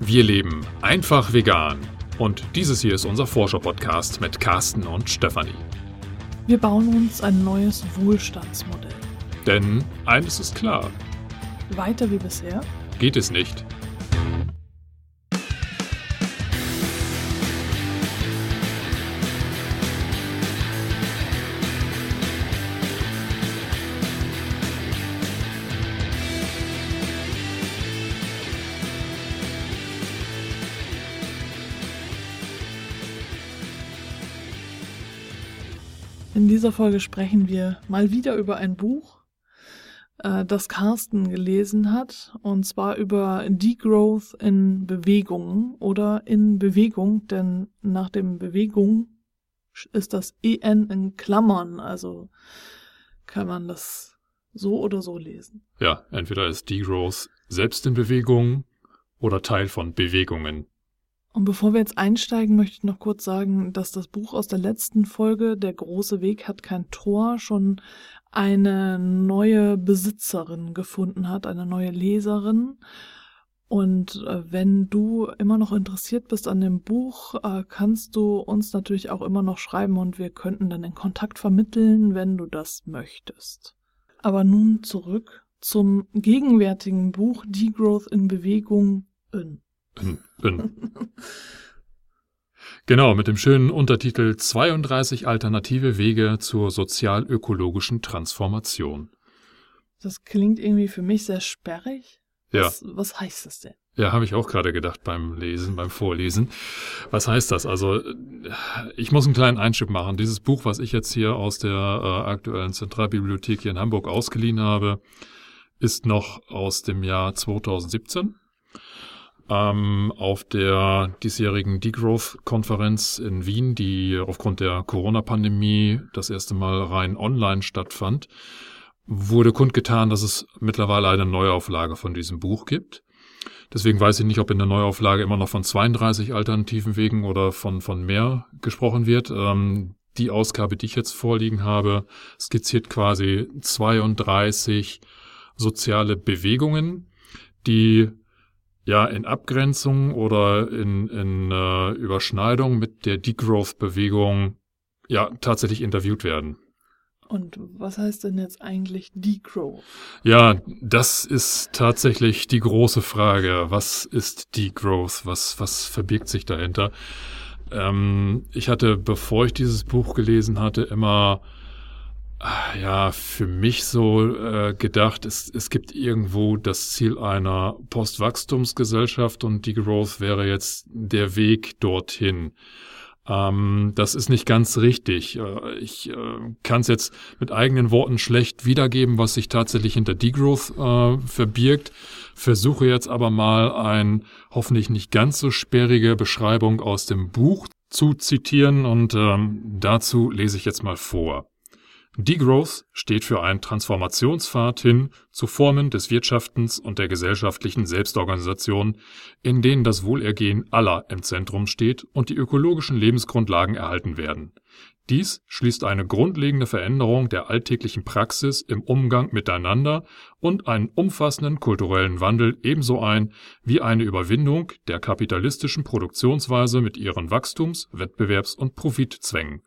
Wir leben einfach vegan. Und dieses hier ist unser Forscher-Podcast mit Carsten und Stefanie. Wir bauen uns ein neues Wohlstandsmodell. Denn eines ist klar: Weiter wie bisher geht es nicht. Dieser Folge sprechen wir mal wieder über ein Buch, äh, das Carsten gelesen hat, und zwar über Degrowth in Bewegung oder in Bewegung, denn nach dem Bewegung ist das EN in Klammern, also kann man das so oder so lesen. Ja, entweder ist Degrowth selbst in Bewegung oder Teil von Bewegungen. Und bevor wir jetzt einsteigen, möchte ich noch kurz sagen, dass das Buch aus der letzten Folge, Der große Weg hat kein Tor, schon eine neue Besitzerin gefunden hat, eine neue Leserin. Und äh, wenn du immer noch interessiert bist an dem Buch, äh, kannst du uns natürlich auch immer noch schreiben und wir könnten dann den Kontakt vermitteln, wenn du das möchtest. Aber nun zurück zum gegenwärtigen Buch Degrowth in Bewegung in. Bin. Genau, mit dem schönen Untertitel 32 alternative Wege zur sozial-ökologischen Transformation. Das klingt irgendwie für mich sehr sperrig. Ja. Was, was heißt das denn? Ja, habe ich auch gerade gedacht beim Lesen, beim Vorlesen. Was heißt das? Also, ich muss einen kleinen Einschub machen. Dieses Buch, was ich jetzt hier aus der äh, aktuellen Zentralbibliothek hier in Hamburg ausgeliehen habe, ist noch aus dem Jahr 2017 ähm, auf der diesjährigen Degrowth-Konferenz in Wien, die aufgrund der Corona-Pandemie das erste Mal rein online stattfand, wurde kundgetan, dass es mittlerweile eine Neuauflage von diesem Buch gibt. Deswegen weiß ich nicht, ob in der Neuauflage immer noch von 32 alternativen Wegen oder von, von mehr gesprochen wird. Ähm, die Ausgabe, die ich jetzt vorliegen habe, skizziert quasi 32 soziale Bewegungen, die ja in Abgrenzung oder in, in äh, Überschneidung mit der Degrowth-Bewegung ja tatsächlich interviewt werden. Und was heißt denn jetzt eigentlich Degrowth? Ja, das ist tatsächlich die große Frage. Was ist Degrowth? Was, was verbirgt sich dahinter? Ähm, ich hatte, bevor ich dieses Buch gelesen hatte, immer ja, für mich so äh, gedacht, es, es gibt irgendwo das Ziel einer Postwachstumsgesellschaft und die Growth wäre jetzt der Weg dorthin. Ähm, das ist nicht ganz richtig. Äh, ich äh, kann es jetzt mit eigenen Worten schlecht wiedergeben, was sich tatsächlich hinter Degrowth äh, verbirgt. Versuche jetzt aber mal ein hoffentlich nicht ganz so sperrige Beschreibung aus dem Buch zu zitieren und ähm, dazu lese ich jetzt mal vor. Degrowth steht für einen Transformationspfad hin zu Formen des Wirtschaftens und der gesellschaftlichen Selbstorganisation, in denen das Wohlergehen aller im Zentrum steht und die ökologischen Lebensgrundlagen erhalten werden. Dies schließt eine grundlegende Veränderung der alltäglichen Praxis im Umgang miteinander und einen umfassenden kulturellen Wandel ebenso ein wie eine Überwindung der kapitalistischen Produktionsweise mit ihren Wachstums-, Wettbewerbs- und Profitzwängen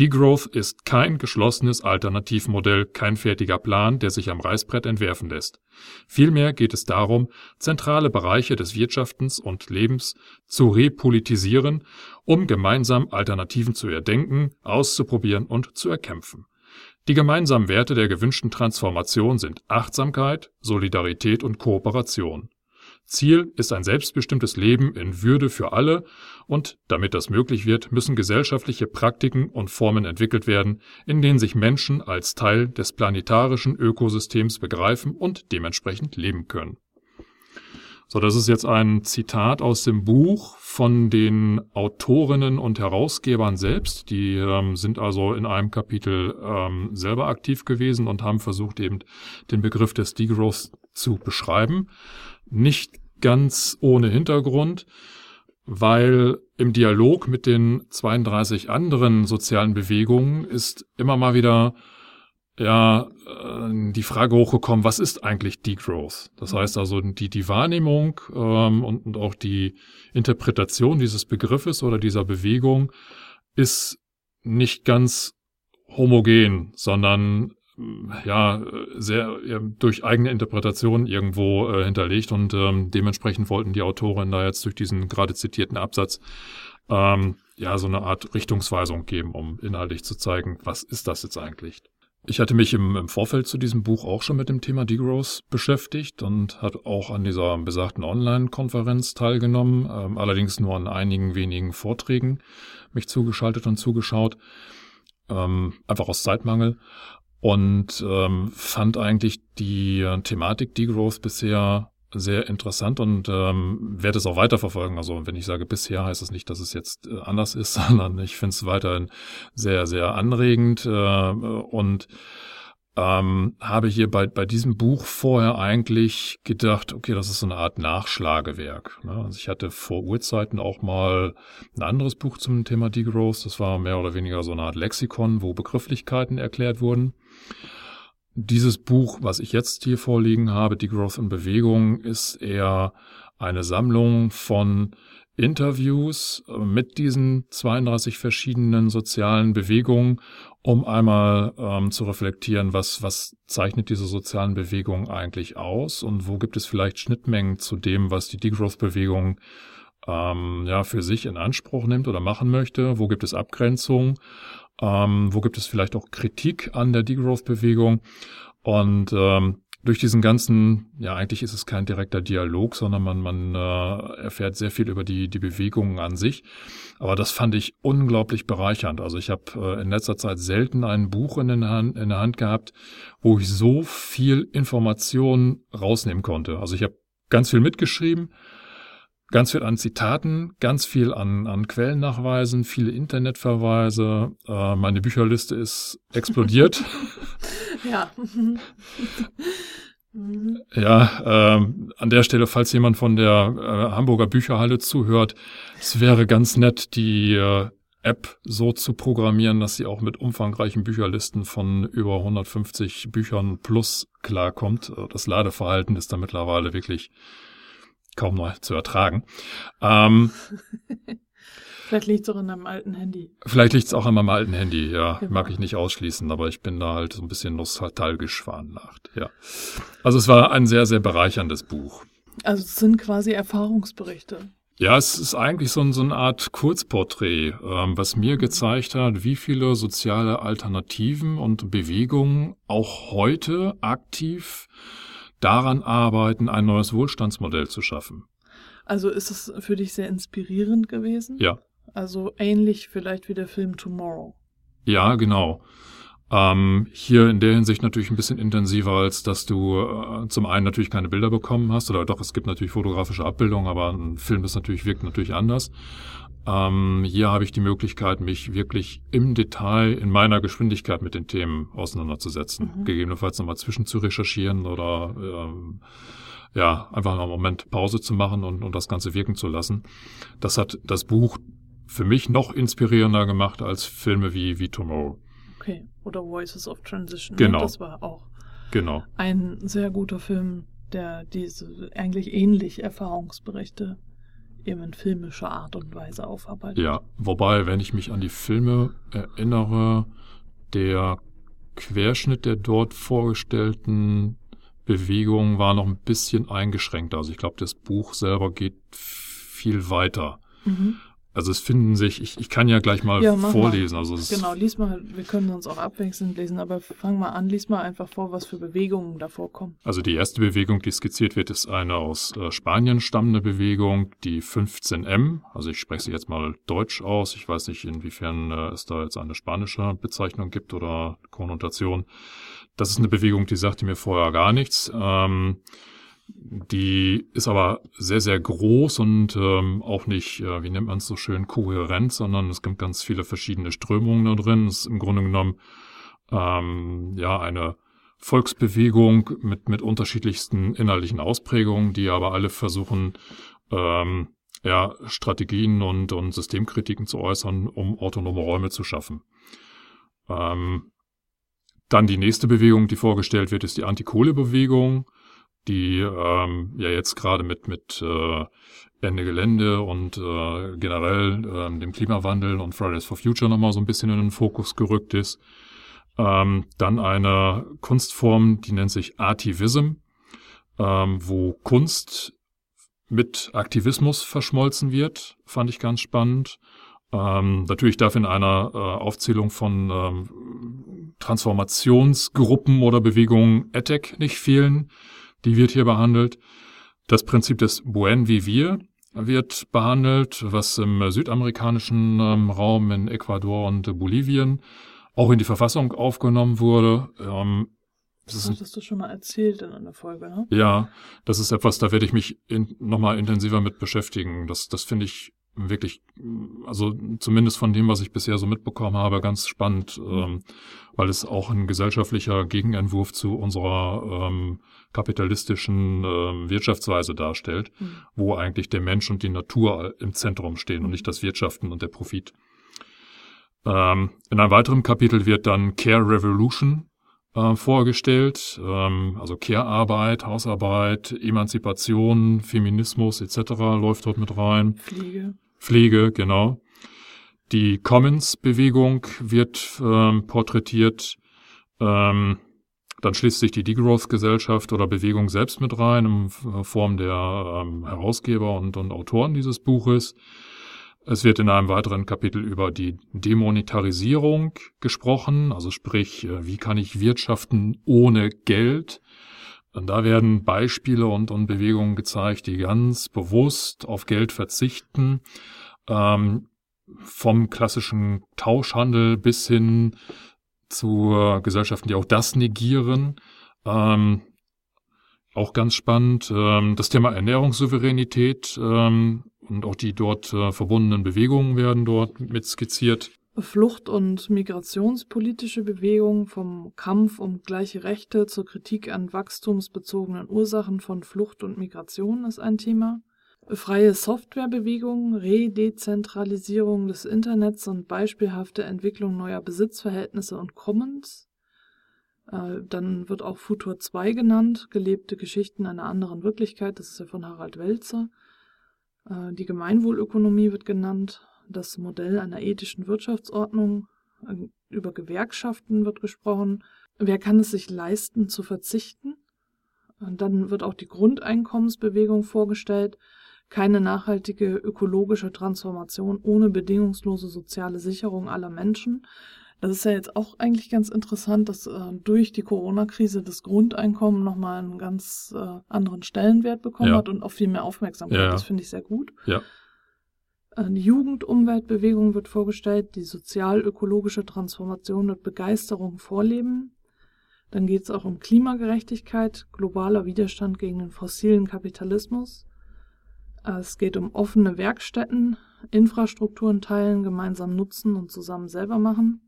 Degrowth ist kein geschlossenes Alternativmodell, kein fertiger Plan, der sich am Reißbrett entwerfen lässt. Vielmehr geht es darum, zentrale Bereiche des Wirtschaftens und Lebens zu repolitisieren, um gemeinsam Alternativen zu erdenken, auszuprobieren und zu erkämpfen. Die gemeinsamen Werte der gewünschten Transformation sind Achtsamkeit, Solidarität und Kooperation Ziel ist ein selbstbestimmtes Leben in Würde für alle und damit das möglich wird, müssen gesellschaftliche Praktiken und Formen entwickelt werden, in denen sich Menschen als Teil des planetarischen Ökosystems begreifen und dementsprechend leben können. So, das ist jetzt ein Zitat aus dem Buch von den Autorinnen und Herausgebern selbst. Die ähm, sind also in einem Kapitel ähm, selber aktiv gewesen und haben versucht, eben den Begriff des Degrowth zu beschreiben. Nicht ganz ohne Hintergrund, weil im Dialog mit den 32 anderen sozialen Bewegungen ist immer mal wieder ja äh, die Frage hochgekommen, was ist eigentlich Degrowth? Das heißt also die, die Wahrnehmung ähm, und, und auch die Interpretation dieses Begriffes oder dieser Bewegung ist nicht ganz homogen, sondern ja sehr ja, durch eigene Interpretation irgendwo äh, hinterlegt und ähm, dementsprechend wollten die Autoren da jetzt durch diesen gerade zitierten Absatz ähm, ja so eine Art Richtungsweisung geben, um inhaltlich zu zeigen, was ist das jetzt eigentlich. Ich hatte mich im, im Vorfeld zu diesem Buch auch schon mit dem Thema Degrowth beschäftigt und hat auch an dieser besagten Online-Konferenz teilgenommen, ähm, allerdings nur an einigen wenigen Vorträgen mich zugeschaltet und zugeschaut, ähm, einfach aus Zeitmangel und ähm, fand eigentlich die äh, Thematik Degrowth bisher sehr interessant und ähm, werde es auch weiterverfolgen. Also wenn ich sage bisher, heißt das nicht, dass es jetzt äh, anders ist, sondern ich finde es weiterhin sehr, sehr anregend äh, und ähm, habe hier bei, bei diesem Buch vorher eigentlich gedacht, okay, das ist so eine Art Nachschlagewerk. Ne? Also ich hatte vor Urzeiten auch mal ein anderes Buch zum Thema Degrowth. Das war mehr oder weniger so eine Art Lexikon, wo Begrifflichkeiten erklärt wurden. Dieses Buch, was ich jetzt hier vorliegen habe, Die Growth in Bewegung, ist eher eine Sammlung von Interviews äh, mit diesen 32 verschiedenen sozialen Bewegungen, um einmal ähm, zu reflektieren, was, was zeichnet diese sozialen Bewegungen eigentlich aus und wo gibt es vielleicht Schnittmengen zu dem, was die Degrowth-Bewegung ähm, ja, für sich in Anspruch nimmt oder machen möchte, wo gibt es Abgrenzungen ähm, wo gibt es vielleicht auch Kritik an der Degrowth-Bewegung? Und ähm, durch diesen ganzen, ja, eigentlich ist es kein direkter Dialog, sondern man, man äh, erfährt sehr viel über die, die Bewegungen an sich. Aber das fand ich unglaublich bereichernd. Also ich habe äh, in letzter Zeit selten ein Buch in, den Hand, in der Hand gehabt, wo ich so viel Information rausnehmen konnte. Also ich habe ganz viel mitgeschrieben, ganz viel an Zitaten, ganz viel an, an Quellennachweisen, viele Internetverweise. Äh, meine Bücherliste ist explodiert. ja. ja, äh, an der Stelle, falls jemand von der äh, Hamburger Bücherhalle zuhört, es wäre ganz nett, die äh, App so zu programmieren, dass sie auch mit umfangreichen Bücherlisten von über 150 Büchern plus klarkommt. Äh, das Ladeverhalten ist da mittlerweile wirklich kaum noch zu ertragen. Ähm, Vielleicht liegt es auch an deinem alten Handy. Vielleicht liegt es auch an meinem alten Handy, ja. Genau. Mag ich nicht ausschließen, aber ich bin da halt so ein bisschen nostalgisch veranlagt, ja. Also es war ein sehr, sehr bereicherndes Buch. Also es sind quasi Erfahrungsberichte. Ja, es ist eigentlich so, so eine Art Kurzporträt, ähm, was mir gezeigt hat, wie viele soziale Alternativen und Bewegungen auch heute aktiv daran arbeiten, ein neues Wohlstandsmodell zu schaffen. Also ist es für dich sehr inspirierend gewesen? Ja. Also ähnlich vielleicht wie der Film Tomorrow. Ja, genau. Ähm, hier in der Hinsicht natürlich ein bisschen intensiver, als dass du äh, zum einen natürlich keine Bilder bekommen hast, oder doch, es gibt natürlich fotografische Abbildungen, aber ein Film ist natürlich, wirkt natürlich anders. Ähm, hier habe ich die Möglichkeit, mich wirklich im Detail in meiner Geschwindigkeit mit den Themen auseinanderzusetzen. Mhm. Gegebenenfalls nochmal zwischen zu recherchieren oder ähm, ja, einfach einen Moment Pause zu machen und, und das Ganze wirken zu lassen. Das hat das Buch für mich noch inspirierender gemacht als Filme wie, wie Tomorrow. Okay, oder Voices of Transition. Genau. Das war auch genau. ein sehr guter Film, der diese eigentlich ähnlich Erfahrungsberichte eben in filmischer Art und Weise aufarbeitet. Ja, wobei, wenn ich mich an die Filme erinnere, der Querschnitt der dort vorgestellten Bewegungen war noch ein bisschen eingeschränkt. Also ich glaube, das Buch selber geht viel weiter. Mhm. Also es finden sich, ich, ich kann ja gleich mal ja, vorlesen. Mal. Also genau, lies mal, wir können uns auch abwechselnd lesen, aber fang mal an, lies mal einfach vor, was für Bewegungen da vorkommen. Also die erste Bewegung, die skizziert wird, ist eine aus äh, Spanien stammende Bewegung, die 15M. Also ich spreche sie jetzt mal deutsch aus. Ich weiß nicht, inwiefern äh, es da jetzt eine spanische Bezeichnung gibt oder Konnotation. Das ist eine Bewegung, die sagte mir vorher gar nichts. Ähm, die ist aber sehr, sehr groß und ähm, auch nicht, äh, wie nennt man es so schön, kohärent, sondern es gibt ganz viele verschiedene Strömungen da drin. Es ist im Grunde genommen ähm, ja eine Volksbewegung mit, mit unterschiedlichsten innerlichen Ausprägungen, die aber alle versuchen, ähm, ja, Strategien und, und Systemkritiken zu äußern, um autonome Räume zu schaffen. Ähm, dann die nächste Bewegung, die vorgestellt wird, ist die Antikohlebewegung, die ähm, ja jetzt gerade mit, mit äh, Ende Gelände und äh, generell äh, dem Klimawandel und Fridays for Future nochmal so ein bisschen in den Fokus gerückt ist. Ähm, dann eine Kunstform, die nennt sich Artivism, ähm, wo Kunst mit Aktivismus verschmolzen wird, fand ich ganz spannend. Ähm, natürlich darf in einer äh, Aufzählung von ähm, Transformationsgruppen oder Bewegungen ETEC nicht fehlen. Die wird hier behandelt. Das Prinzip des Buen Vivir wird behandelt, was im südamerikanischen ähm, Raum in Ecuador und Bolivien auch in die Verfassung aufgenommen wurde. Ähm, das, das hattest du schon mal erzählt in einer Folge, ne? Ja, das ist etwas, da werde ich mich in, nochmal intensiver mit beschäftigen. Das, das finde ich wirklich, also zumindest von dem, was ich bisher so mitbekommen habe, ganz spannend, ähm, weil es auch ein gesellschaftlicher Gegenentwurf zu unserer ähm, kapitalistischen ähm, Wirtschaftsweise darstellt, mhm. wo eigentlich der Mensch und die Natur im Zentrum stehen und nicht das Wirtschaften und der Profit. Ähm, in einem weiteren Kapitel wird dann Care Revolution äh, vorgestellt, ähm, also Care-Arbeit, Hausarbeit, Emanzipation, Feminismus etc. läuft dort mit rein. Pflege. Pflege, genau. Die Commons-Bewegung wird ähm, porträtiert. Ähm, dann schließt sich die Degrowth-Gesellschaft oder Bewegung selbst mit rein in Form der ähm, Herausgeber und, und Autoren dieses Buches. Es wird in einem weiteren Kapitel über die Demonetarisierung gesprochen, also sprich, äh, wie kann ich wirtschaften ohne Geld? Und da werden Beispiele und, und Bewegungen gezeigt, die ganz bewusst auf Geld verzichten, ähm, vom klassischen Tauschhandel bis hin zu Gesellschaften, die auch das negieren. Ähm, auch ganz spannend. Ähm, das Thema Ernährungssouveränität ähm, und auch die dort äh, verbundenen Bewegungen werden dort mit skizziert. Flucht- und migrationspolitische Bewegungen vom Kampf um gleiche Rechte zur Kritik an wachstumsbezogenen Ursachen von Flucht und Migration ist ein Thema. Freie Softwarebewegung, Redezentralisierung des Internets und beispielhafte Entwicklung neuer Besitzverhältnisse und Commons. Äh, dann wird auch Futur 2 genannt, gelebte Geschichten einer anderen Wirklichkeit, das ist ja von Harald Welzer. Äh, die Gemeinwohlökonomie wird genannt, das Modell einer ethischen Wirtschaftsordnung, äh, über Gewerkschaften wird gesprochen. Wer kann es sich leisten zu verzichten? Und dann wird auch die Grundeinkommensbewegung vorgestellt, keine nachhaltige ökologische Transformation ohne bedingungslose soziale Sicherung aller Menschen. Das ist ja jetzt auch eigentlich ganz interessant, dass äh, durch die Corona-Krise das Grundeinkommen nochmal einen ganz äh, anderen Stellenwert bekommen ja. hat und auch viel mehr Aufmerksamkeit. Ja. Das finde ich sehr gut. Ja. Äh, die Jugendumweltbewegung wird vorgestellt, die sozial-ökologische Transformation mit Begeisterung vorleben. Dann geht es auch um Klimagerechtigkeit, globaler Widerstand gegen den fossilen Kapitalismus. Äh, es geht um offene Werkstätten, Infrastrukturen teilen, gemeinsam nutzen und zusammen selber machen.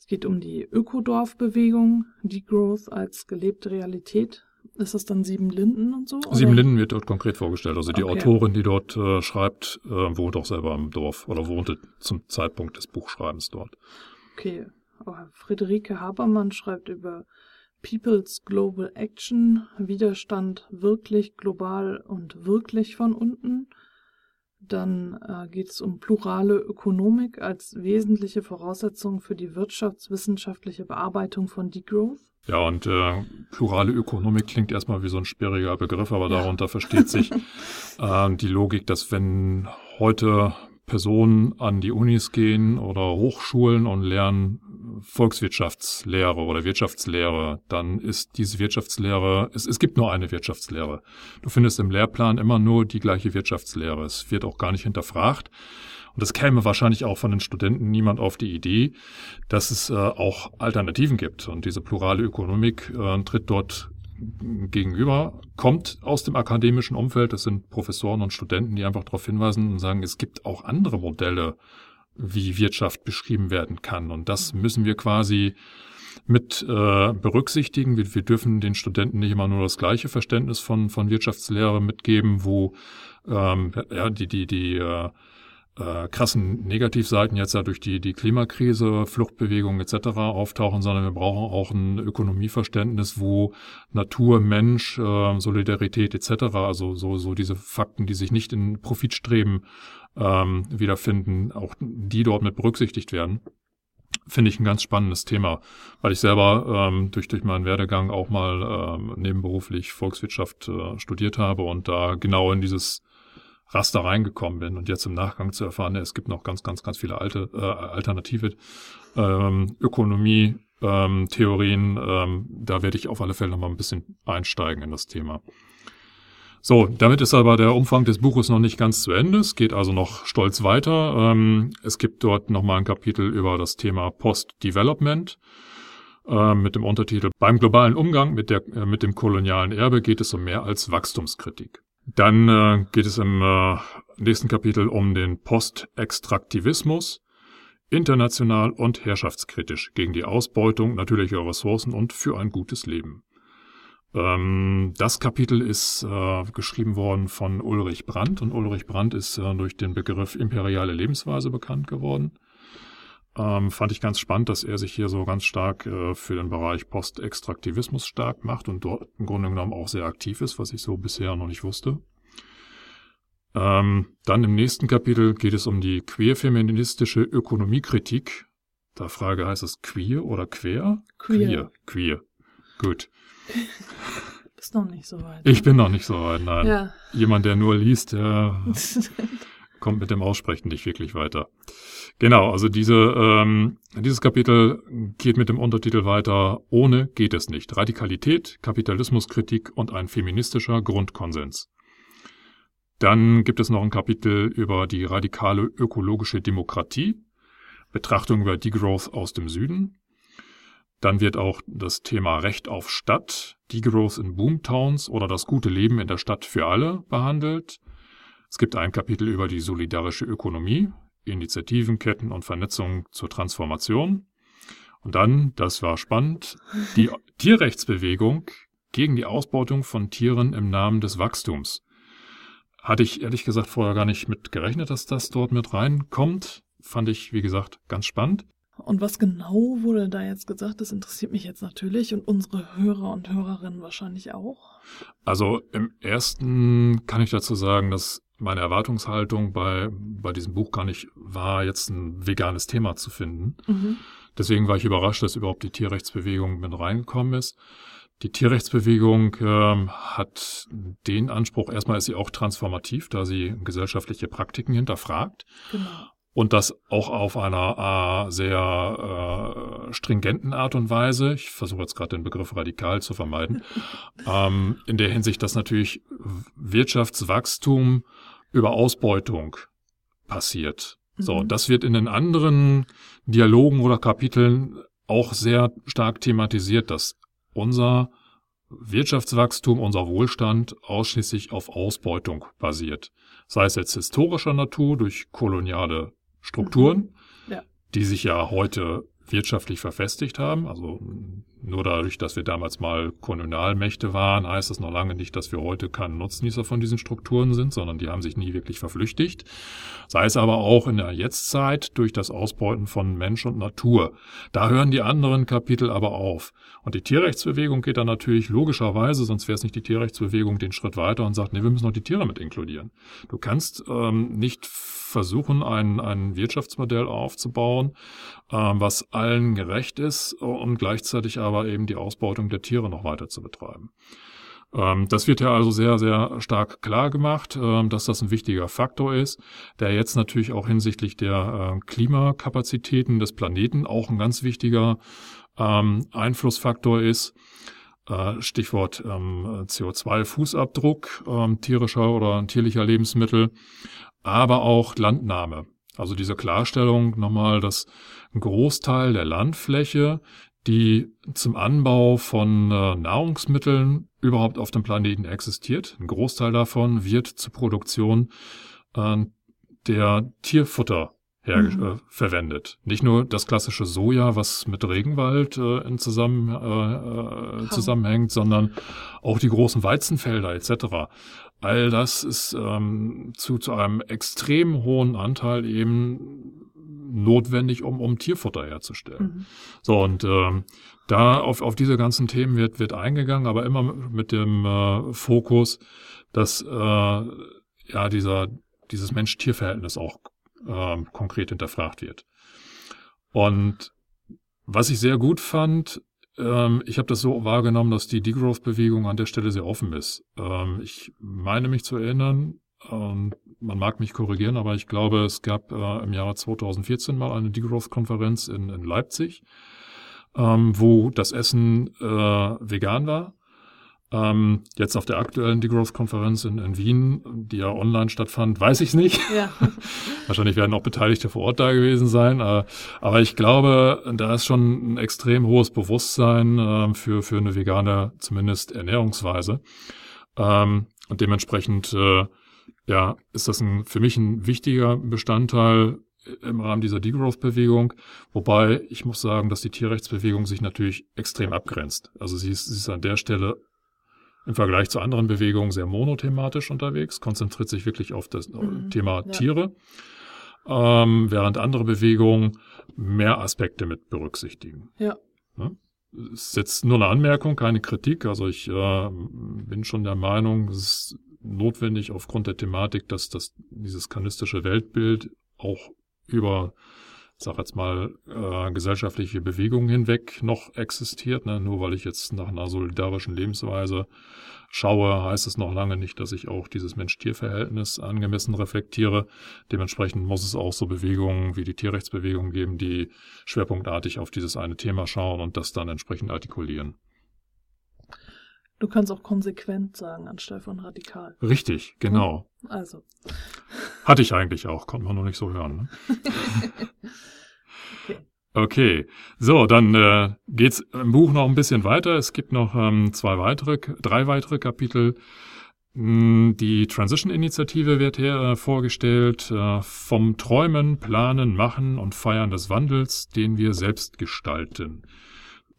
Es geht um die Ökodorfbewegung, Degrowth als gelebte Realität. Ist das dann Sieben Linden und so? Sieben Linden wird dort konkret vorgestellt. Also die okay. Autorin, die dort äh, schreibt, äh, wohnt auch selber im Dorf oder wohnte zum Zeitpunkt des Buchschreibens dort. Okay. Oh, Friederike Habermann schreibt über People's Global Action, Widerstand wirklich global und wirklich von unten. Dann äh, geht es um plurale Ökonomik als wesentliche Voraussetzung für die wirtschaftswissenschaftliche Bearbeitung von Degrowth. Ja, und äh, plurale Ökonomik klingt erstmal wie so ein sperriger Begriff, aber ja. darunter versteht sich äh, die Logik, dass wenn heute Personen an die Unis gehen oder Hochschulen und lernen Volkswirtschaftslehre oder Wirtschaftslehre, dann ist diese Wirtschaftslehre, es, es gibt nur eine Wirtschaftslehre. Du findest im Lehrplan immer nur die gleiche Wirtschaftslehre. Es wird auch gar nicht hinterfragt. Und es käme wahrscheinlich auch von den Studenten niemand auf die Idee, dass es äh, auch Alternativen gibt. Und diese plurale Ökonomik äh, tritt dort gegenüber, kommt aus dem akademischen Umfeld. Das sind Professoren und Studenten, die einfach darauf hinweisen und sagen, es gibt auch andere Modelle, wie Wirtschaft beschrieben werden kann. Und das müssen wir quasi mit äh, berücksichtigen. Wir, wir dürfen den Studenten nicht immer nur das gleiche Verständnis von, von Wirtschaftslehre mitgeben, wo ähm, ja, die, die, die äh, äh, krassen Negativseiten jetzt ja durch die, die Klimakrise, Fluchtbewegungen etc. auftauchen, sondern wir brauchen auch ein Ökonomieverständnis, wo Natur, Mensch, äh, Solidarität etc., also so, so diese Fakten, die sich nicht in Profitstreben ähm, wiederfinden, auch die dort mit berücksichtigt werden finde ich ein ganz spannendes Thema, weil ich selber ähm, durch, durch meinen Werdegang auch mal ähm, nebenberuflich Volkswirtschaft äh, studiert habe und da genau in dieses Raster reingekommen bin und jetzt im Nachgang zu erfahren, es gibt noch ganz, ganz, ganz viele alte äh, alternative ähm, Ökonomie, ähm, Theorien. Ähm, da werde ich auf alle Fälle noch mal ein bisschen einsteigen in das Thema. So, damit ist aber der Umfang des Buches noch nicht ganz zu Ende. Es geht also noch stolz weiter. Ähm, es gibt dort nochmal ein Kapitel über das Thema Post-Development äh, mit dem Untertitel Beim globalen Umgang mit, der, äh, mit dem kolonialen Erbe geht es um mehr als Wachstumskritik. Dann äh, geht es im äh, nächsten Kapitel um den Postextraktivismus, international und herrschaftskritisch gegen die Ausbeutung natürlicher Ressourcen und für ein gutes Leben. Ähm, das Kapitel ist äh, geschrieben worden von Ulrich Brandt und Ulrich Brandt ist äh, durch den Begriff imperiale Lebensweise bekannt geworden. Ähm, fand ich ganz spannend, dass er sich hier so ganz stark äh, für den Bereich Postextraktivismus stark macht und dort im Grunde genommen auch sehr aktiv ist, was ich so bisher noch nicht wusste. Ähm, dann im nächsten Kapitel geht es um die queerfeministische Ökonomiekritik. Da Frage heißt es queer oder quer? Queer. Queer. queer. Gut. Bist noch nicht so weit. Ich bin noch nicht so weit, nein. Ja. Jemand, der nur liest, der kommt mit dem Aussprechen nicht wirklich weiter. Genau, also diese, ähm, dieses Kapitel geht mit dem Untertitel weiter, ohne geht es nicht. Radikalität, Kapitalismuskritik und ein feministischer Grundkonsens. Dann gibt es noch ein Kapitel über die radikale ökologische Demokratie, Betrachtung über Degrowth aus dem Süden. Dann wird auch das Thema Recht auf Stadt, Degrowth in Boomtowns oder das gute Leben in der Stadt für alle behandelt. Es gibt ein Kapitel über die solidarische Ökonomie, Initiativenketten und Vernetzung zur Transformation. Und dann, das war spannend, die Tierrechtsbewegung gegen die Ausbeutung von Tieren im Namen des Wachstums. Hatte ich ehrlich gesagt vorher gar nicht mit gerechnet, dass das dort mit reinkommt. Fand ich, wie gesagt, ganz spannend. Und was genau wurde da jetzt gesagt, das interessiert mich jetzt natürlich und unsere Hörer und Hörerinnen wahrscheinlich auch. Also im ersten kann ich dazu sagen, dass meine Erwartungshaltung bei, bei diesem Buch gar nicht war, jetzt ein veganes Thema zu finden. Mhm. Deswegen war ich überrascht, dass überhaupt die Tierrechtsbewegung mit reingekommen ist. Die Tierrechtsbewegung äh, hat den Anspruch, erstmal ist sie auch transformativ, da sie gesellschaftliche Praktiken hinterfragt. Genau und das auch auf einer äh, sehr äh, stringenten Art und Weise. Ich versuche jetzt gerade den Begriff radikal zu vermeiden. ähm, in der Hinsicht, dass natürlich Wirtschaftswachstum über Ausbeutung passiert. Mhm. So, das wird in den anderen Dialogen oder Kapiteln auch sehr stark thematisiert, dass unser Wirtschaftswachstum, unser Wohlstand ausschließlich auf Ausbeutung basiert. Sei es jetzt historischer Natur durch koloniale Strukturen, mhm. ja. die sich ja heute wirtschaftlich verfestigt haben. Also nur dadurch, dass wir damals mal Kolonialmächte waren, heißt das noch lange nicht, dass wir heute kein Nutznießer von diesen Strukturen sind, sondern die haben sich nie wirklich verflüchtigt. Sei es aber auch in der Jetztzeit durch das Ausbeuten von Mensch und Natur. Da hören die anderen Kapitel aber auf. Und die Tierrechtsbewegung geht dann natürlich logischerweise, sonst wäre es nicht die Tierrechtsbewegung, den Schritt weiter und sagt, nee, wir müssen noch die Tiere mit inkludieren. Du kannst ähm, nicht versuchen, ein, ein Wirtschaftsmodell aufzubauen, ähm, was allen gerecht ist und gleichzeitig aber eben die Ausbeutung der Tiere noch weiter zu betreiben. Ähm, das wird ja also sehr, sehr stark klar gemacht, ähm, dass das ein wichtiger Faktor ist, der jetzt natürlich auch hinsichtlich der äh, Klimakapazitäten des Planeten auch ein ganz wichtiger ähm, Einflussfaktor ist. Äh, Stichwort ähm, CO2-Fußabdruck ähm, tierischer oder tierlicher Lebensmittel aber auch Landnahme. Also diese Klarstellung nochmal, dass ein Großteil der Landfläche, die zum Anbau von äh, Nahrungsmitteln überhaupt auf dem Planeten existiert, ein Großteil davon wird zur Produktion äh, der Tierfutter her mhm. äh, verwendet. Nicht nur das klassische Soja, was mit Regenwald äh, in zusammen, äh, äh zusammenhängt, sondern auch die großen Weizenfelder etc. all das ist ähm, zu, zu einem extrem hohen Anteil eben notwendig, um, um Tierfutter herzustellen. Mhm. So, und ähm, da auf, auf diese ganzen Themen wird, wird eingegangen, aber immer mit dem äh, Fokus, dass äh, ja dieser, dieses Mensch-Tier-Verhältnis auch äh, konkret hinterfragt wird. Und was ich sehr gut fand, ähm, ich habe das so wahrgenommen, dass die Degrowth-Bewegung an der Stelle sehr offen ist. Ähm, ich meine mich zu erinnern, ähm, man mag mich korrigieren, aber ich glaube, es gab äh, im Jahre 2014 mal eine Degrowth-Konferenz in, in, Leipzig, ähm, wo das Essen äh, vegan war. Ähm, jetzt auf der aktuellen Degrowth-Konferenz in, in, Wien, die ja online stattfand, weiß ich es nicht. Ja. Wahrscheinlich werden auch Beteiligte vor Ort da gewesen sein. Äh, aber ich glaube, da ist schon ein extrem hohes Bewusstsein äh, für, für eine vegane, zumindest Ernährungsweise. Ähm, und dementsprechend, äh, ja, ist das ein, für mich ein wichtiger Bestandteil im Rahmen dieser Degrowth-Bewegung, wobei ich muss sagen, dass die Tierrechtsbewegung sich natürlich extrem abgrenzt. Also sie ist, sie ist an der Stelle im Vergleich zu anderen Bewegungen sehr monothematisch unterwegs, konzentriert sich wirklich auf das mhm, Thema ja. Tiere, ähm, während andere Bewegungen mehr Aspekte mit berücksichtigen. Ja. Ne? ist jetzt nur eine Anmerkung, keine Kritik. Also ich äh, bin schon der Meinung, es ist notwendig aufgrund der Thematik, dass das dieses kanistische Weltbild auch über sag jetzt mal, äh, gesellschaftliche Bewegungen hinweg noch existiert. Ne? Nur weil ich jetzt nach einer solidarischen Lebensweise schaue, heißt es noch lange nicht, dass ich auch dieses Mensch-Tier-Verhältnis angemessen reflektiere. Dementsprechend muss es auch so Bewegungen wie die Tierrechtsbewegung geben, die schwerpunktartig auf dieses eine Thema schauen und das dann entsprechend artikulieren. Du kannst auch konsequent sagen, anstelle von radikal. Richtig, genau. Hm? Also. Hatte ich eigentlich auch, konnte man nur nicht so hören. Ne? okay. Okay, so, dann äh, geht's im Buch noch ein bisschen weiter. Es gibt noch ähm, zwei weitere, drei weitere Kapitel. Hm, die Transition-Initiative wird hier äh, vorgestellt, äh, vom Träumen, Planen, Machen und Feiern des Wandels, den wir selbst gestalten.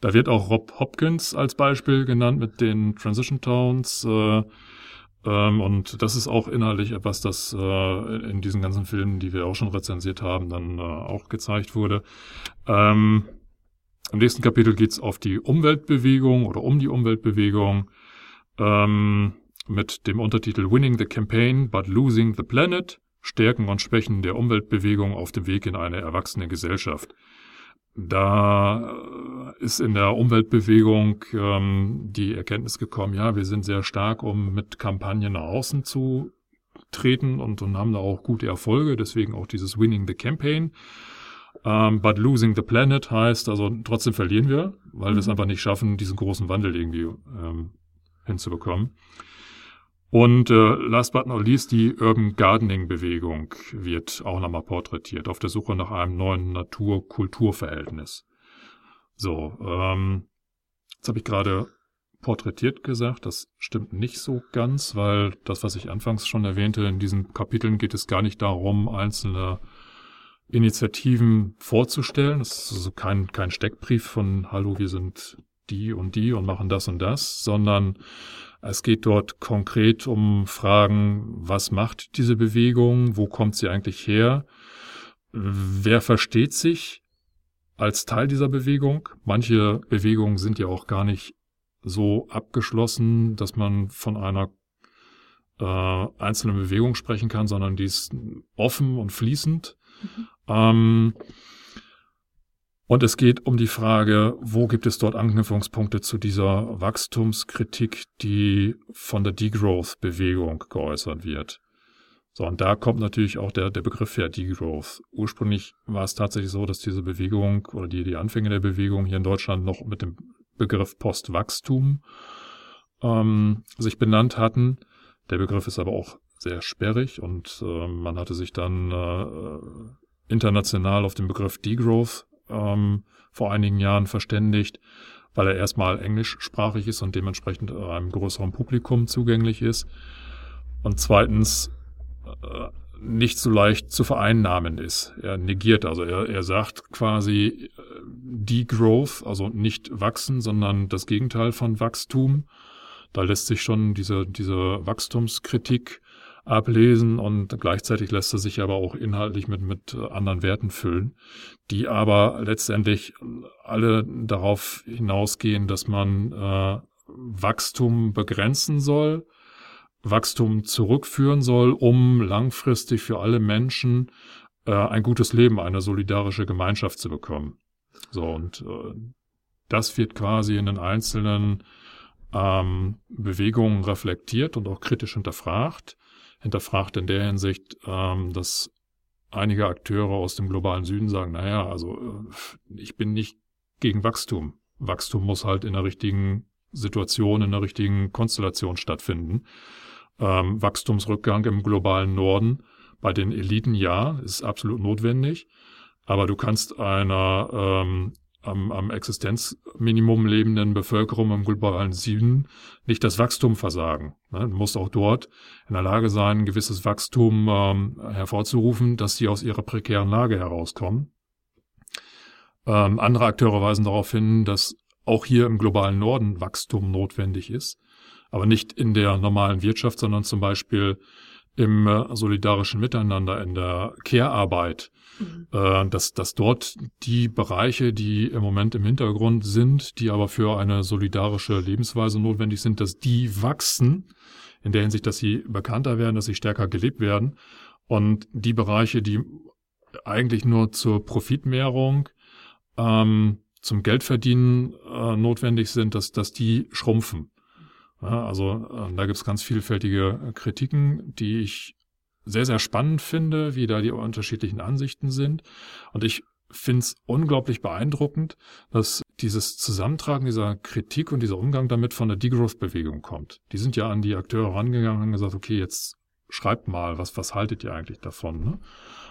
Da wird auch Rob Hopkins als Beispiel genannt mit den Transition Towns. Äh, ähm, und das ist auch inhaltlich etwas, das äh, in diesen ganzen Filmen, die wir auch schon rezensiert haben, dann äh, auch gezeigt wurde. Ähm, Im nächsten Kapitel geht's auf die Umweltbewegung oder um die Umweltbewegung ähm, mit dem Untertitel Winning the Campaign but Losing the Planet. Stärken und Schwächen der Umweltbewegung auf dem Weg in eine erwachsene Gesellschaft. Da äh, ist in der Umweltbewegung ähm, die Erkenntnis gekommen, ja, wir sind sehr stark, um mit Kampagnen nach außen zu treten und, und haben da auch gute Erfolge, deswegen auch dieses Winning the Campaign. Um, ähm, but losing the planet heißt, also trotzdem verlieren wir, weil mhm. wir es mhm. einfach nicht schaffen, diesen großen Wandel irgendwie ähm, hinzubekommen. Und äh, last but not least, die Urban Gardening-Bewegung wird auch nochmal porträtiert, auf der Suche nach einem neuen Natur-Kultur-Verhältnis. So, ähm, jetzt habe ich gerade porträtiert gesagt, das stimmt nicht so ganz, weil das, was ich anfangs schon erwähnte, in diesen Kapiteln geht es gar nicht darum, einzelne Initiativen vorzustellen. Es ist also kein, kein Steckbrief von Hallo, wir sind die und die und machen das und das, sondern es geht dort konkret um Fragen, was macht diese Bewegung, wo kommt sie eigentlich her, wer versteht sich als Teil dieser Bewegung. Manche Bewegungen sind ja auch gar nicht so abgeschlossen, dass man von einer äh, einzelnen Bewegung sprechen kann, sondern die ist offen und fließend. Mhm. Ähm, und es geht um die Frage, wo gibt es dort Anknüpfungspunkte zu dieser Wachstumskritik, die von der Degrowth-Bewegung geäußert wird. So, und da kommt natürlich auch der, der Begriff her, Degrowth. Ursprünglich war es tatsächlich so, dass diese Bewegung oder die, die Anfänge der Bewegung hier in Deutschland noch mit dem Begriff Postwachstum ähm, sich benannt hatten. Der Begriff ist aber auch sehr sperrig und äh, man hatte sich dann äh, international auf den Begriff Degrowth ähm, vor einigen Jahren verständigt, weil er erstmal englischsprachig ist und dementsprechend einem größeren Publikum zugänglich ist. Und zweitens äh, nicht so leicht zu vereinnahmen ist. Er negiert, also er, er sagt quasi äh, Degrowth, also nicht wachsen, sondern das Gegenteil von Wachstum. Da lässt sich schon diese, diese Wachstumskritik ablesen und gleichzeitig lässt er sich aber auch inhaltlich mit, mit anderen Werten füllen, die aber letztendlich alle darauf hinausgehen, dass man äh, Wachstum begrenzen soll, Wachstum zurückführen soll, um langfristig für alle Menschen äh, ein gutes Leben, eine solidarische Gemeinschaft zu bekommen. So, und äh, das wird quasi in den einzelnen ähm, Bewegungen reflektiert und auch kritisch hinterfragt. Hinterfragt in der Hinsicht, ähm, dass einige Akteure aus dem globalen Süden sagen, naja, also äh, ich bin nicht gegen Wachstum. Wachstum muss halt in der richtigen Situation, in der richtigen Konstellation stattfinden. Ähm, Wachstumsrückgang im globalen Norden bei den Eliten ja, ist absolut notwendig. Aber du kannst einer ähm, am, am Existenzminimum lebenden Bevölkerung im globalen Süden nicht das Wachstum versagen. Ne? Du musst auch dort in der Lage sein, ein gewisses Wachstum ähm, hervorzurufen, dass sie aus ihrer prekären Lage herauskommen. Ähm, andere Akteure weisen darauf hin, dass auch hier im globalen Norden Wachstum notwendig ist, aber nicht in der normalen Wirtschaft, sondern zum Beispiel im äh, solidarischen Miteinander, in der Care-Arbeit, mhm. äh, dass, dass dort die Bereiche, die im Moment im Hintergrund sind, die aber für eine solidarische Lebensweise notwendig sind, dass die wachsen, in der Hinsicht, dass sie bekannter werden, dass sie stärker gelebt werden. Und die Bereiche, die eigentlich nur zur Profitmehrung, ähm, zum Geldverdienen äh, notwendig sind, dass, dass die schrumpfen. Ja, also äh, da gibt es ganz vielfältige Kritiken, die ich sehr, sehr spannend finde, wie da die unterschiedlichen Ansichten sind. Und ich finde es unglaublich beeindruckend, dass dieses Zusammentragen dieser Kritik und dieser Umgang damit von der Degrowth-Bewegung kommt. Die sind ja an die Akteure rangegangen und gesagt, okay, jetzt schreibt mal, was, was haltet ihr eigentlich davon? Ne?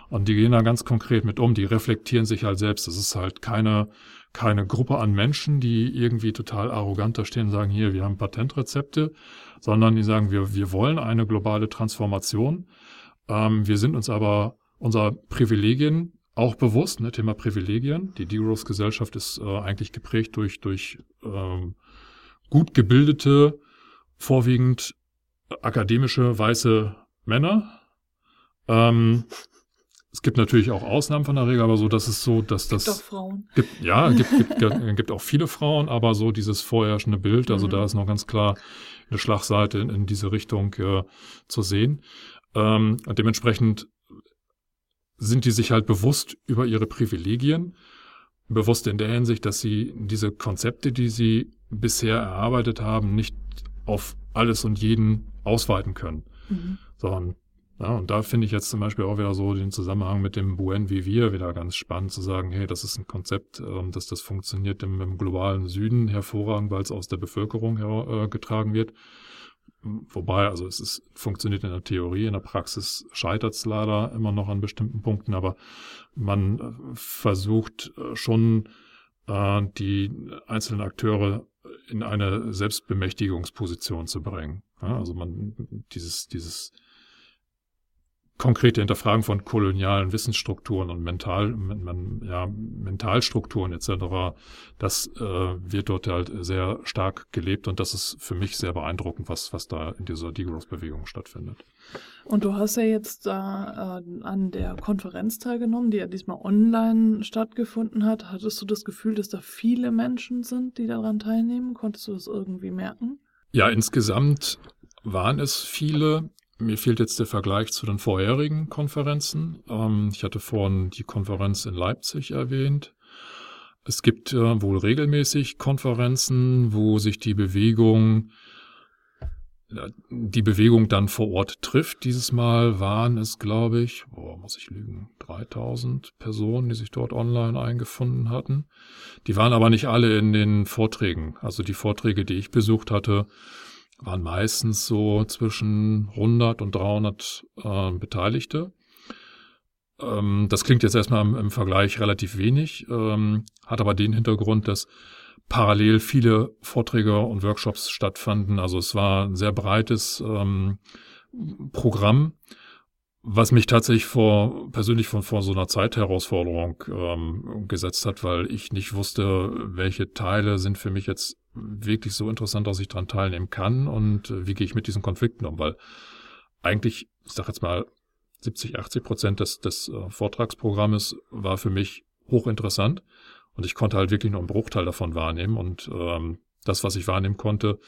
Und die gehen da ganz konkret mit um, die reflektieren sich halt selbst. Das ist halt keine keine Gruppe an Menschen, die irgendwie total arrogant da stehen und sagen, hier, wir haben Patentrezepte, sondern die sagen, wir, wir wollen eine globale Transformation. Ähm, wir sind uns aber unserer Privilegien auch bewusst, ne, Thema Privilegien. Die Degrowth-Gesellschaft ist äh, eigentlich geprägt durch, durch ähm, gut gebildete, vorwiegend akademische weiße Männer. Ähm, es gibt natürlich auch Ausnahmen von der Regel, aber so, dass es so, dass das. Gibt auch Frauen. Gibt, ja, gibt, gibt, gibt auch viele Frauen, aber so dieses vorherrschende Bild, also mhm. da ist noch ganz klar eine Schlagseite in, in diese Richtung äh, zu sehen. Ähm, dementsprechend sind die sich halt bewusst über ihre Privilegien, bewusst in der Hinsicht, dass sie diese Konzepte, die sie bisher erarbeitet haben, nicht auf alles und jeden ausweiten können, mhm. sondern ja, und da finde ich jetzt zum Beispiel auch wieder so den Zusammenhang mit dem Buen Vivir wieder ganz spannend zu sagen, hey, das ist ein Konzept, ähm, dass das funktioniert im, im, globalen Süden hervorragend, weil es aus der Bevölkerung hergetragen äh, wird. Wobei, also es ist, funktioniert in der Theorie, in der Praxis scheitert es leider immer noch an bestimmten Punkten, aber man äh, versucht äh, schon äh, die einzelnen Akteure in eine Selbstbemächtigungsposition zu bringen. Also man dieses, dieses konkrete Hinterfragen von kolonialen Wissensstrukturen und Mental, ja, Mentalstrukturen etc., das äh, wird dort halt sehr stark gelebt und das ist für mich sehr beeindruckend, was, was da in dieser Degrowth-Bewegung stattfindet. Und du hast ja jetzt da äh, an der Konferenz teilgenommen, die ja diesmal online stattgefunden hat. Hattest du das Gefühl, dass da viele Menschen sind, die daran teilnehmen? Konntest du das irgendwie merken? Ja, insgesamt waren es viele. Mir fehlt jetzt der Vergleich zu den vorherigen Konferenzen. Ähm, ich hatte vorhin die Konferenz in Leipzig erwähnt. Es gibt äh, wohl regelmäßig Konferenzen, wo sich die Bewegung die Bewegung dann vor Ort trifft. Dieses Mal waren es, glaube ich, oh, muss ich lügen, 3000 Personen, die sich dort online eingefunden hatten. Die waren aber nicht alle in den Vorträgen. Also die Vorträge, die ich besucht hatte, waren meistens so zwischen 100 und 300 äh, Beteiligte. Ähm, das klingt jetzt erstmal im, im Vergleich relativ wenig, ähm, hat aber den Hintergrund, dass parallel viele Vorträge und Workshops stattfanden. Also es war ein sehr breites ähm, Programm was mich tatsächlich vor, persönlich von vor so einer Zeitherausforderung ähm, gesetzt hat, weil ich nicht wusste, welche Teile sind für mich jetzt wirklich so interessant, dass ich daran teilnehmen kann und äh, wie gehe ich mit diesen Konflikten um, weil eigentlich, ich sag jetzt mal, 70, 80 Prozent des, des äh, Vortragsprogrammes war für mich hochinteressant und ich konnte halt wirklich nur einen Bruchteil davon wahrnehmen und ähm, das, was ich wahrnehmen konnte,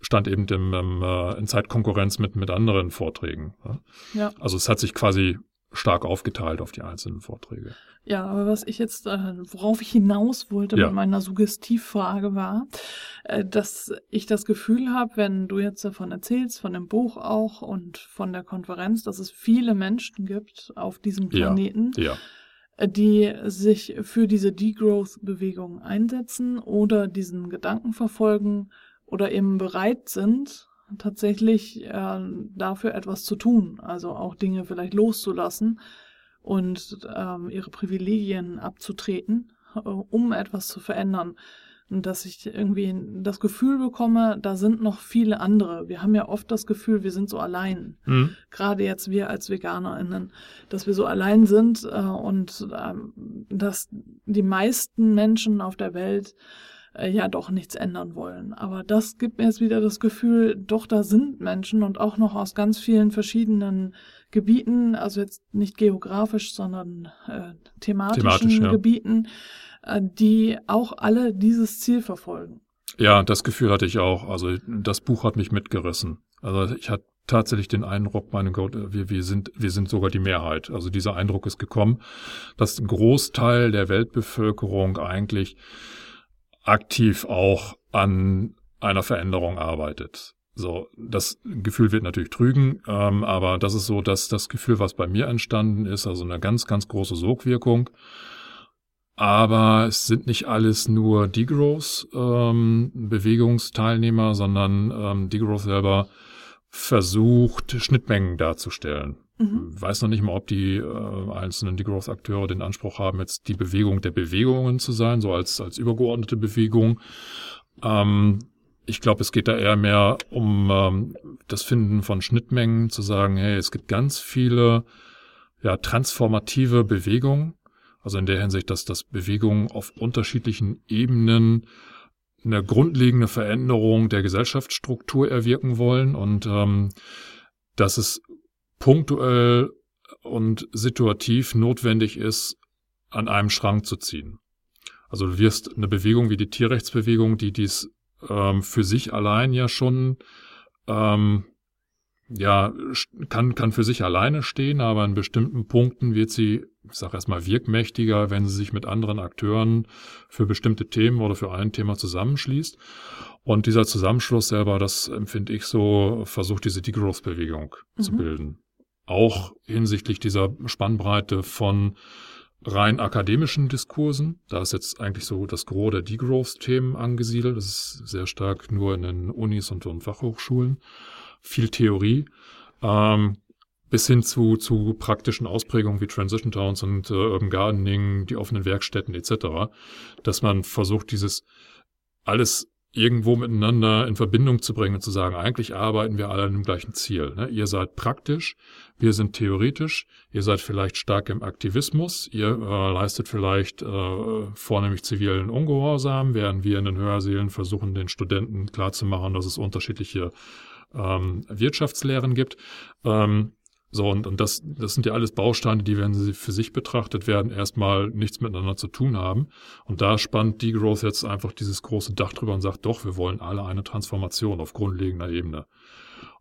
stand eben im, im, äh, in Zeitkonkurrenz mit, mit anderen Vorträgen. Ja. Also es hat sich quasi stark aufgeteilt auf die einzelnen Vorträge. Ja, aber was ich jetzt, äh, worauf ich hinaus wollte ja. mit meiner Suggestivfrage war, äh, dass ich das Gefühl habe, wenn du jetzt davon erzählst, von dem Buch auch und von der Konferenz, dass es viele Menschen gibt auf diesem Planeten, ja. Ja äh, die sich für diese Degrowth-Bewegung einsetzen oder diesen Gedanken verfolgen oder eben bereit sind, tatsächlich äh, dafür etwas zu tun, also auch Dinge vielleicht loszulassen und ähm, ihre Privilegien abzutreten, äh, um etwas zu verändern. Und dass ich irgendwie das Gefühl bekomme, da sind noch viele andere. Wir haben ja oft das Gefühl, wir sind so allein. Mhm. Gerade jetzt wir als VeganerInnen, dass wir so allein sind äh, und ähm, dass die meisten Menschen auf der Welt äh, ja doch nichts ändern wollen. Aber das gibt mir jetzt wieder das Gefühl, doch da sind Menschen und auch noch aus ganz vielen verschiedenen Gebieten, also jetzt nicht geografisch, sondern äh, thematischen Thematisch, ja. Gebieten, äh, die auch alle dieses Ziel verfolgen. Ja, das Gefühl hatte ich auch. Also das Buch hat mich mitgerissen. Also ich hatte tatsächlich den Eindruck, meine Gott, wir, wir sind, wir sind sogar die Mehrheit. Also dieser Eindruck ist gekommen, dass ein Großteil der Weltbevölkerung eigentlich aktiv auch an einer Veränderung arbeitet. So, das Gefühl wird natürlich trügen, ähm, aber das ist so, dass das Gefühl, was bei mir entstanden ist, also eine ganz, ganz große Sogwirkung. Aber es sind nicht alles nur Degrowth-Bewegungsteilnehmer, ähm, sondern ähm, Degrowth selber versucht, Schnittmengen darzustellen. Mhm. Weiß noch nicht mal, ob die äh, einzelnen Degrowth-Akteure den Anspruch haben, jetzt die Bewegung der Bewegungen zu sein, so als, als übergeordnete Bewegung. Ähm, ich glaube, es geht da eher mehr um ähm, das Finden von Schnittmengen, zu sagen, hey, es gibt ganz viele ja, transformative Bewegungen. Also in der Hinsicht, dass das Bewegungen auf unterschiedlichen Ebenen eine grundlegende Veränderung der Gesellschaftsstruktur erwirken wollen und ähm, dass es punktuell und situativ notwendig ist, an einem Schrank zu ziehen. Also du wirst eine Bewegung wie die Tierrechtsbewegung, die dies ähm, für sich allein ja schon ähm, ja kann kann für sich alleine stehen, aber in bestimmten Punkten wird sie, ich sage erstmal wirkmächtiger, wenn sie sich mit anderen Akteuren für bestimmte Themen oder für ein Thema zusammenschließt. Und dieser Zusammenschluss selber, das empfinde ich so, versucht diese Degrowth-Bewegung mhm. zu bilden auch hinsichtlich dieser Spannbreite von rein akademischen Diskursen. Da ist jetzt eigentlich so das Gros der Degrowth-Themen angesiedelt. Das ist sehr stark nur in den Unis und, und Fachhochschulen. Viel Theorie. Ähm, bis hin zu, zu praktischen Ausprägungen wie Transition Towns und äh, Urban Gardening, die offenen Werkstätten etc., dass man versucht, dieses alles irgendwo miteinander in Verbindung zu bringen und zu sagen, eigentlich arbeiten wir alle an dem gleichen Ziel. Ne? Ihr seid praktisch, wir sind theoretisch, ihr seid vielleicht stark im Aktivismus, ihr äh, leistet vielleicht äh, vornehmlich zivilen Ungehorsam, während wir in den Hörsälen versuchen, den Studenten klarzumachen, dass es unterschiedliche ähm, Wirtschaftslehren gibt. Ähm, so, und, und das, das sind ja alles Bausteine, die, wenn sie für sich betrachtet werden, erstmal nichts miteinander zu tun haben. Und da spannt Degrowth jetzt einfach dieses große Dach drüber und sagt, doch, wir wollen alle eine Transformation auf grundlegender Ebene.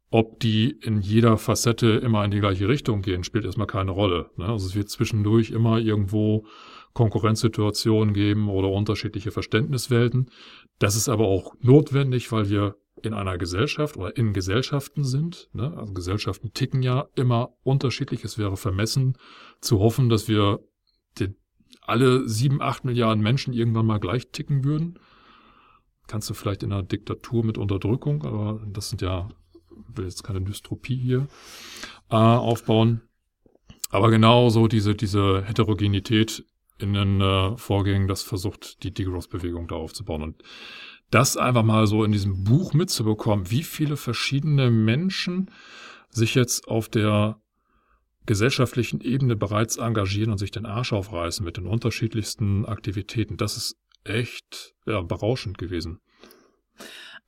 Ob die in jeder Facette immer in die gleiche Richtung gehen, spielt erstmal keine Rolle. Ne? Also es wird zwischendurch immer irgendwo Konkurrenzsituationen geben oder unterschiedliche Verständniswelten. Das ist aber auch notwendig, weil wir in einer Gesellschaft oder in Gesellschaften sind. Ne? Also Gesellschaften ticken ja immer unterschiedlich. Es wäre vermessen zu hoffen, dass wir die, alle sieben, acht Milliarden Menschen irgendwann mal gleich ticken würden. Kannst du vielleicht in einer Diktatur mit Unterdrückung, aber das sind ja, will jetzt keine Dystropie hier äh, aufbauen. Aber genau so diese, diese Heterogenität in den äh, Vorgängen, das versucht die Degrowth-Bewegung da aufzubauen. Und das einfach mal so in diesem Buch mitzubekommen, wie viele verschiedene Menschen sich jetzt auf der gesellschaftlichen Ebene bereits engagieren und sich den Arsch aufreißen mit den unterschiedlichsten Aktivitäten. Das ist echt ja, berauschend gewesen.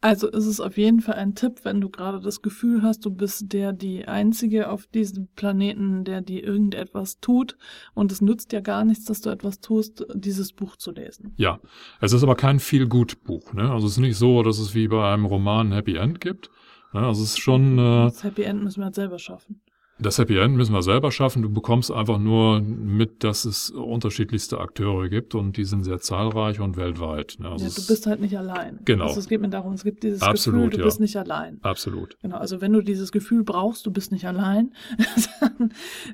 Also ist es auf jeden Fall ein Tipp, wenn du gerade das Gefühl hast, du bist der die Einzige auf diesem Planeten, der dir irgendetwas tut und es nützt ja gar nichts, dass du etwas tust, dieses Buch zu lesen. Ja, es ist aber kein Feel-Good-Buch. Ne? Also es ist nicht so, dass es wie bei einem Roman ein Happy End gibt. Ne? Also es ist schon... Äh, das Happy End müssen wir halt selber schaffen. Das Happy End müssen wir selber schaffen. Du bekommst einfach nur mit, dass es unterschiedlichste Akteure gibt und die sind sehr zahlreich und weltweit. Ne? Also ja, du bist halt nicht allein. Genau. Also es geht mir darum, es gibt dieses Absolut, Gefühl, du ja. bist nicht allein. Absolut. Genau, also wenn du dieses Gefühl brauchst, du bist nicht allein,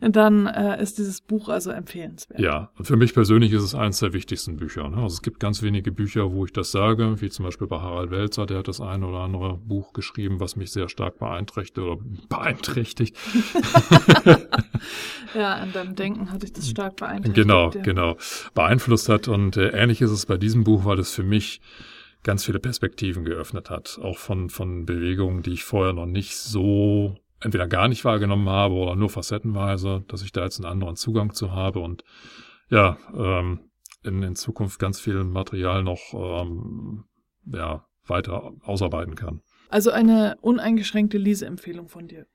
dann, dann äh, ist dieses Buch also empfehlenswert. Ja, und für mich persönlich ist es eines der wichtigsten Bücher. Ne? Also es gibt ganz wenige Bücher, wo ich das sage, wie zum Beispiel bei Harald Welzer, der hat das ein oder andere Buch geschrieben, was mich sehr stark beeinträchtigt oder beeinträchtigt. ja, an deinem Denken hatte ich das stark beeinträchtigt. Genau, ja. genau. Beeinflusst hat. Und äh, ähnlich ist es bei diesem Buch, weil es für mich ganz viele Perspektiven geöffnet hat. Auch von, von Bewegungen, die ich vorher noch nicht so entweder gar nicht wahrgenommen habe oder nur facettenweise, dass ich da jetzt einen anderen Zugang zu habe und ja, ähm, in, in Zukunft ganz viel Material noch ähm, ja, weiter ausarbeiten kann. Also eine uneingeschränkte Leseempfehlung von dir.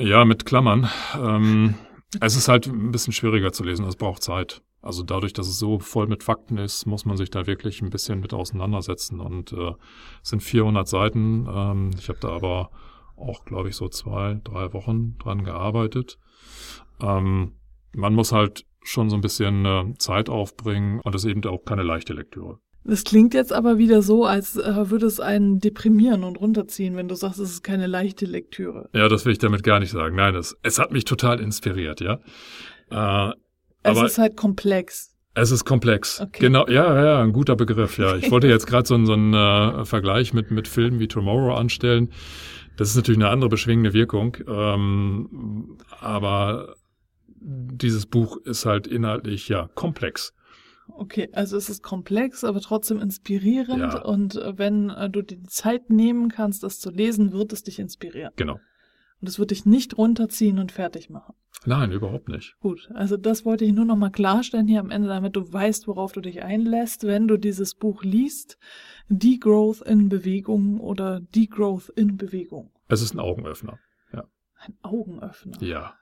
Ja, mit Klammern. Ähm, es ist halt ein bisschen schwieriger zu lesen, es braucht Zeit. Also dadurch, dass es so voll mit Fakten ist, muss man sich da wirklich ein bisschen mit auseinandersetzen. Und äh, es sind 400 Seiten. Ähm, ich habe da aber auch, glaube ich, so zwei, drei Wochen dran gearbeitet. Ähm, man muss halt schon so ein bisschen äh, Zeit aufbringen und es ist eben auch keine leichte Lektüre. Das klingt jetzt aber wieder so, als äh, würde es einen deprimieren und runterziehen, wenn du sagst, es ist keine leichte Lektüre. Ja, das will ich damit gar nicht sagen. Nein, es, es hat mich total inspiriert, ja. Äh, es ist halt komplex. Es ist komplex. Okay. Genau, ja, ja, ein guter Begriff, ja. Ich wollte jetzt gerade so, so einen äh, Vergleich mit, mit Filmen wie Tomorrow anstellen. Das ist natürlich eine andere beschwingende Wirkung. Ähm, aber dieses Buch ist halt inhaltlich ja komplex. Okay, also es ist komplex, aber trotzdem inspirierend. Ja. Und äh, wenn äh, du dir die Zeit nehmen kannst, das zu lesen, wird es dich inspirieren. Genau. Und es wird dich nicht runterziehen und fertig machen. Nein, überhaupt nicht. Gut, also das wollte ich nur noch mal klarstellen hier am Ende, damit du weißt, worauf du dich einlässt, wenn du dieses Buch liest. Degrowth in Bewegung oder Degrowth in Bewegung. Es ist ein Augenöffner. Ja. Ein Augenöffner. Ja.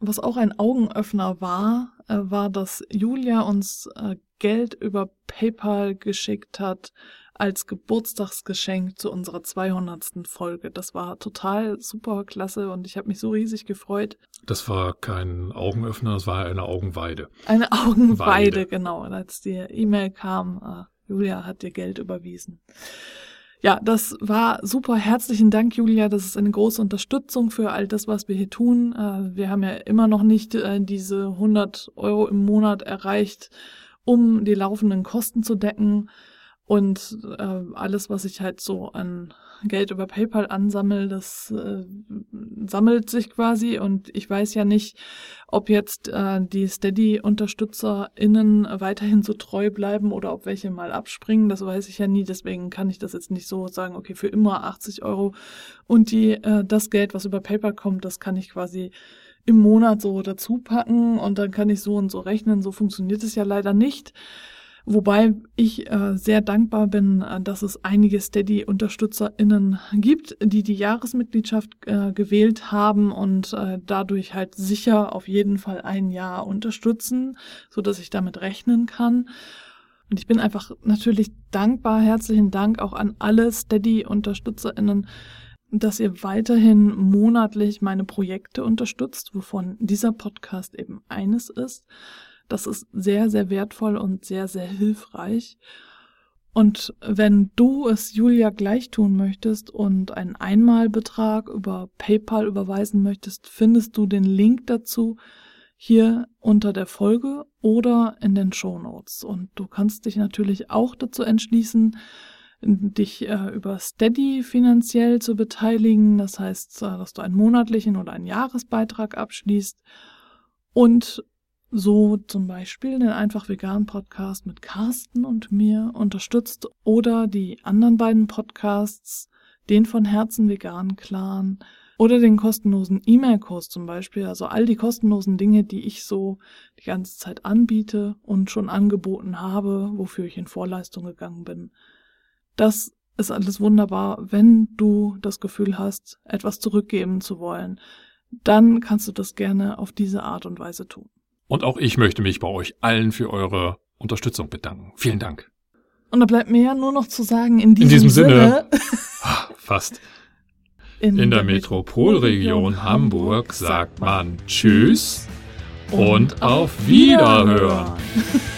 Was auch ein Augenöffner war, äh, war, dass Julia uns äh, Geld über PayPal geschickt hat als Geburtstagsgeschenk zu unserer 200. Folge. Das war total super klasse und ich habe mich so riesig gefreut. Das war kein Augenöffner, das war eine Augenweide. Eine Augenweide, Weide. genau. Als die E-Mail kam, äh, Julia hat dir Geld überwiesen. Ja, das war super. Herzlichen Dank, Julia. Das ist eine große Unterstützung für all das, was wir hier tun. Äh, wir haben ja immer noch nicht äh, diese 100 Euro im Monat erreicht, um die laufenden Kosten zu decken. Und äh, alles, was ich halt so an Geld über PayPal ansammle, das äh, sammelt sich quasi. Und ich weiß ja nicht, ob jetzt äh, die Steady-UnterstützerInnen weiterhin so treu bleiben oder ob welche mal abspringen, das weiß ich ja nie, deswegen kann ich das jetzt nicht so sagen, okay, für immer 80 Euro. Und die äh, das Geld, was über PayPal kommt, das kann ich quasi im Monat so dazu packen. Und dann kann ich so und so rechnen, so funktioniert es ja leider nicht. Wobei ich äh, sehr dankbar bin, äh, dass es einige Steady-UnterstützerInnen gibt, die die Jahresmitgliedschaft äh, gewählt haben und äh, dadurch halt sicher auf jeden Fall ein Jahr unterstützen, so dass ich damit rechnen kann. Und ich bin einfach natürlich dankbar, herzlichen Dank auch an alle Steady-UnterstützerInnen, dass ihr weiterhin monatlich meine Projekte unterstützt, wovon dieser Podcast eben eines ist. Das ist sehr, sehr wertvoll und sehr, sehr hilfreich. Und wenn du es Julia gleich tun möchtest und einen Einmalbetrag über PayPal überweisen möchtest, findest du den Link dazu hier unter der Folge oder in den Show Notes. Und du kannst dich natürlich auch dazu entschließen, dich äh, über Steady finanziell zu beteiligen. Das heißt, äh, dass du einen monatlichen oder einen Jahresbeitrag abschließt und so zum Beispiel den Einfach Vegan Podcast mit Carsten und mir unterstützt oder die anderen beiden Podcasts, den von Herzen Vegan Clan Oder den kostenlosen E-Mail-Kurs zum Beispiel. Also all die kostenlosen Dinge, die ich so die ganze Zeit anbiete und schon angeboten habe, wofür ich in Vorleistung gegangen bin. Das ist alles wunderbar, wenn du das Gefühl hast, etwas zurückgeben zu wollen. Dann kannst du das gerne auf diese Art und Weise tun. Und auch ich möchte mich bei euch allen für eure Unterstützung bedanken. Vielen Dank. Und da bleibt mir ja nur noch zu sagen, in diesem, In diesem Sinne, Sinne Ah, fast. In der Metropolregion Hamburg sagt man Tschüss und auf Wiederhören.